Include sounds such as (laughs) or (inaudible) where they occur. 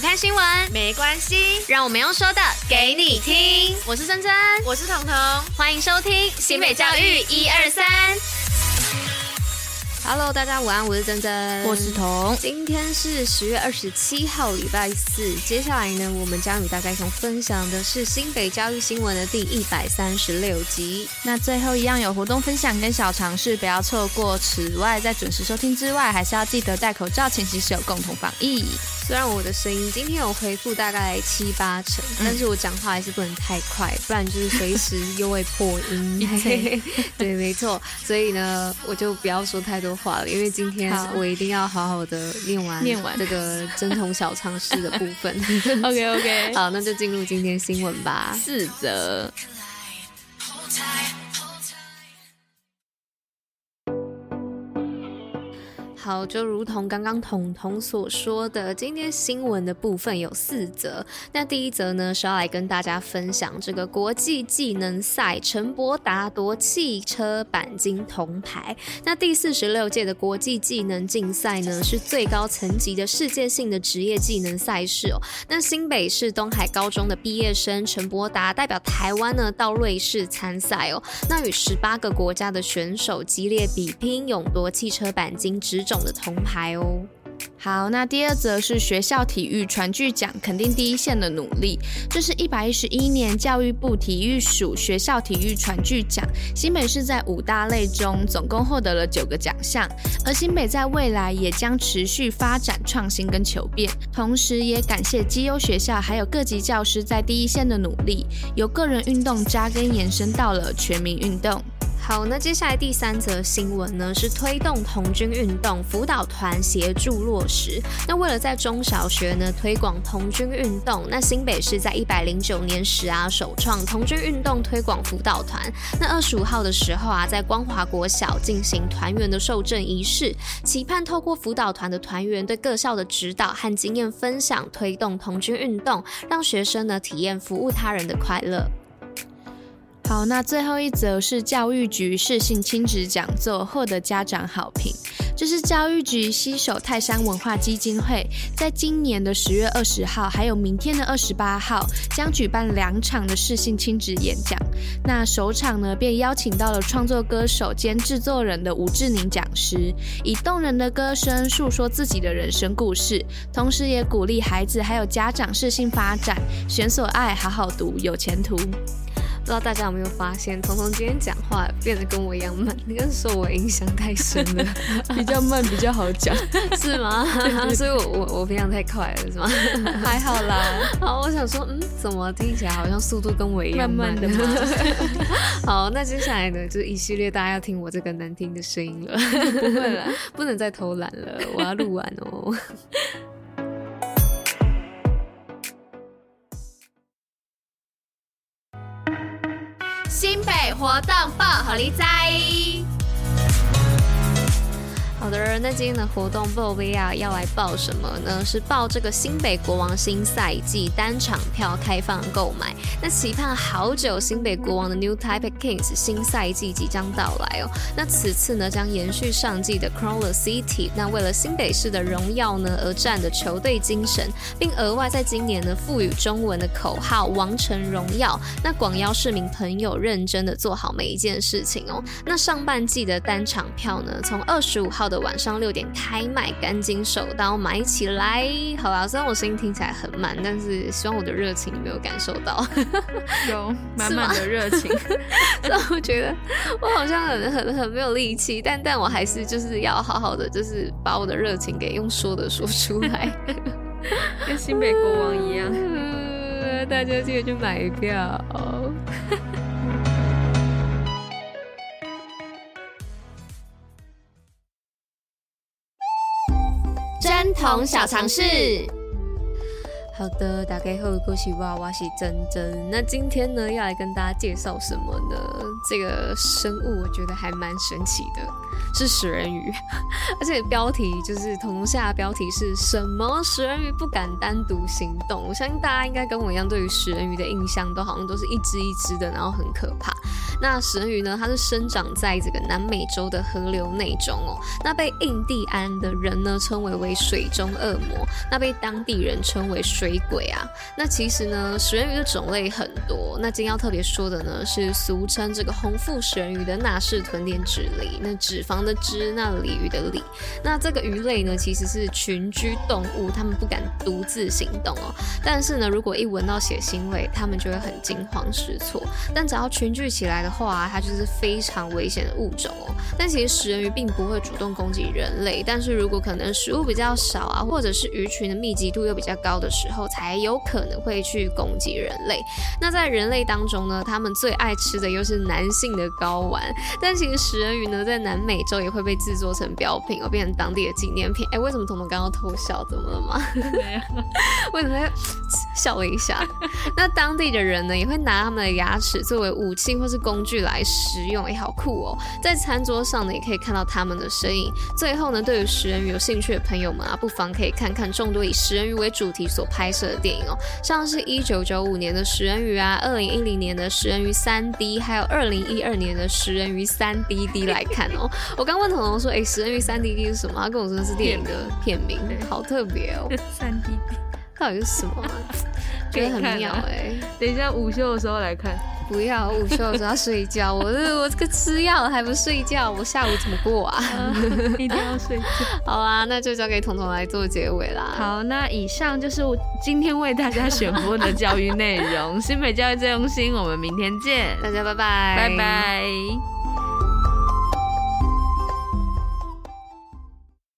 不看新闻没关系，让我们用说的给你听。我是珍珍，我是彤彤，欢迎收听新北教育一二三。Hello，大家午安，我是珍珍，我是彤。今天是十月二十七号，礼拜四。接下来呢，我们将与大家一同分享的是新北教育新闻的第一百三十六集。那最后一样有活动分享跟小尝试，不要错过。此外，在准时收听之外，还是要记得戴口罩，勤洗手，共同防疫。虽然我的声音今天有恢复大概七八成，嗯、但是我讲话还是不能太快，不然就是随时又会破音。(laughs) 对，没错。所以呢，我就不要说太多话了，因为今天我一定要好好的念完念完这个针筒小常识的部分。OK (laughs) OK，好，那就进入今天新闻吧。四则。好，就如同刚刚彤彤所说的，今天新闻的部分有四则。那第一则呢，是要来跟大家分享这个国际技能赛，陈柏达夺汽车钣金铜牌。那第四十六届的国际技能竞赛呢，是最高层级的世界性的职业技能赛事哦。那新北市东海高中的毕业生陈柏达代表台湾呢，到瑞士参赛哦。那与十八个国家的选手激烈比拼，勇夺汽车钣金职种的铜牌哦。好，那第二则是学校体育传巨奖，肯定第一线的努力。这是一百一十一年教育部体育署学校体育传巨奖，新北市在五大类中总共获得了九个奖项。而新北在未来也将持续发展创新跟求变，同时也感谢绩优学校还有各级教师在第一线的努力，由个人运动扎根延伸到了全民运动。好，那接下来第三则新闻呢，是推动童军运动辅导团协助落实。那为了在中小学呢推广童军运动，那新北市在一百零九年时啊，首创童军运动推广辅导团。那二十五号的时候啊，在光华国小进行团员的受证仪式，期盼透过辅导团的团员对各校的指导和经验分享，推动童军运动，让学生呢体验服务他人的快乐。好，那最后一则是教育局适性亲子讲座获得家长好评。这是教育局携手泰山文化基金会，在今年的十月二十号，还有明天的二十八号，将举办两场的适性亲子演讲。那首场呢，便邀请到了创作歌手兼制作人的吴志宁讲师，以动人的歌声诉说自己的人生故事，同时也鼓励孩子还有家长适性发展，选所爱，好好读，有前途。不知道大家有没有发现，彤彤今天讲话变得跟我一样慢，应该是受我影响太深了，(laughs) 比较慢比较好讲，(laughs) 是吗？(laughs) 所以我我我平常太快了，是吗？还好啦。好，我想说，嗯，怎么听起来好像速度跟我一样慢，的吗？好，那接下来呢，就是一系列大家要听我这个难听的声音了，不会了，不能再偷懒了，我要录完哦。新北活动报，好利在。好的，那今天的活动报 V R 要来报什么呢？是报这个新北国王新赛季单场票开放购买。那期盼好久，新北国王的 New Taipei Kings 新赛季即将到来哦。那此次呢，将延续上季的 Crown the City，那为了新北市的荣耀呢而战的球队精神，并额外在今年呢赋予中文的口号“王城荣耀”。那广邀市民朋友认真的做好每一件事情哦。那上半季的单场票呢，从二十五号。的晚上六点开卖，赶紧手刀买起来！好啦，虽然我声音听起来很慢，但是希望我的热情你没有感受到，(laughs) 有 (laughs) 满满的热情。让 (laughs) 我觉得我好像很很很没有力气，但但我还是就是要好好的，就是把我的热情给用说的说出来，跟新北国王一样。大家记得去买票。童小常识。好的，大家好，我是娃娃，是珍珍。那今天呢，要来跟大家介绍什么呢？这个生物我觉得还蛮神奇的，是食人鱼。(laughs) 而且标题就是同下标题是什么？食人鱼不敢单独行动。我相信大家应该跟我一样，对于食人鱼的印象都好像都是一只一只的，然后很可怕。那食人鱼呢，它是生长在这个南美洲的河流内中哦。那被印第安的人呢称为为水中恶魔，那被当地人称为水。水鬼啊，那其实呢，食人鱼的种类很多。那今天要特别说的呢，是俗称这个红腹食人鱼的纳氏臀点脂鲤。那脂肪的脂，那鲤鱼的鲤。那这个鱼类呢，其实是群居动物，它们不敢独自行动哦。但是呢，如果一闻到血腥味，它们就会很惊慌失措。但只要群聚起来的话，它就是非常危险的物种哦。但其实食人鱼并不会主动攻击人类，但是如果可能食物比较少啊，或者是鱼群的密集度又比较高的时候，才有可能会去攻击人类。那在人类当中呢，他们最爱吃的又是男性的睾丸。但其实食人鱼呢，在南美洲也会被制作成标品，而变成当地的纪念品。(laughs) 哎，为什么彤彤刚刚偷笑？怎么了吗？没有。为什么要笑了一下？那当地的人呢，也会拿他们的牙齿作为武器或是工具来食用。哎，好酷哦！在餐桌上呢，也可以看到他们的身影。最后呢，对于食人鱼有兴趣的朋友们啊，不妨可以看看众多以食人鱼为主题所拍。拍摄的电影哦，像是一九九五年的食人鱼啊，二零一零年的食人鱼三 D，还有二零一二年的食人鱼三 D D 来看哦。我刚问彤彤说，哎、欸，食人鱼三 D D 是什么？他跟我说是电影的片名，好特别哦。三 D D 到底是什么？觉得很妙哎。等一下午休的时候来看。不要，午休的时候要睡觉。我我这个吃药还不睡觉，我下午怎么过啊？(laughs) 一定要睡觉。(laughs) 好啊，那就交给彤彤来做结尾啦。好，那以上就是我今天为大家选播的教育内容。(laughs) 新北教育最用心，我们明天见，大家拜拜，拜拜。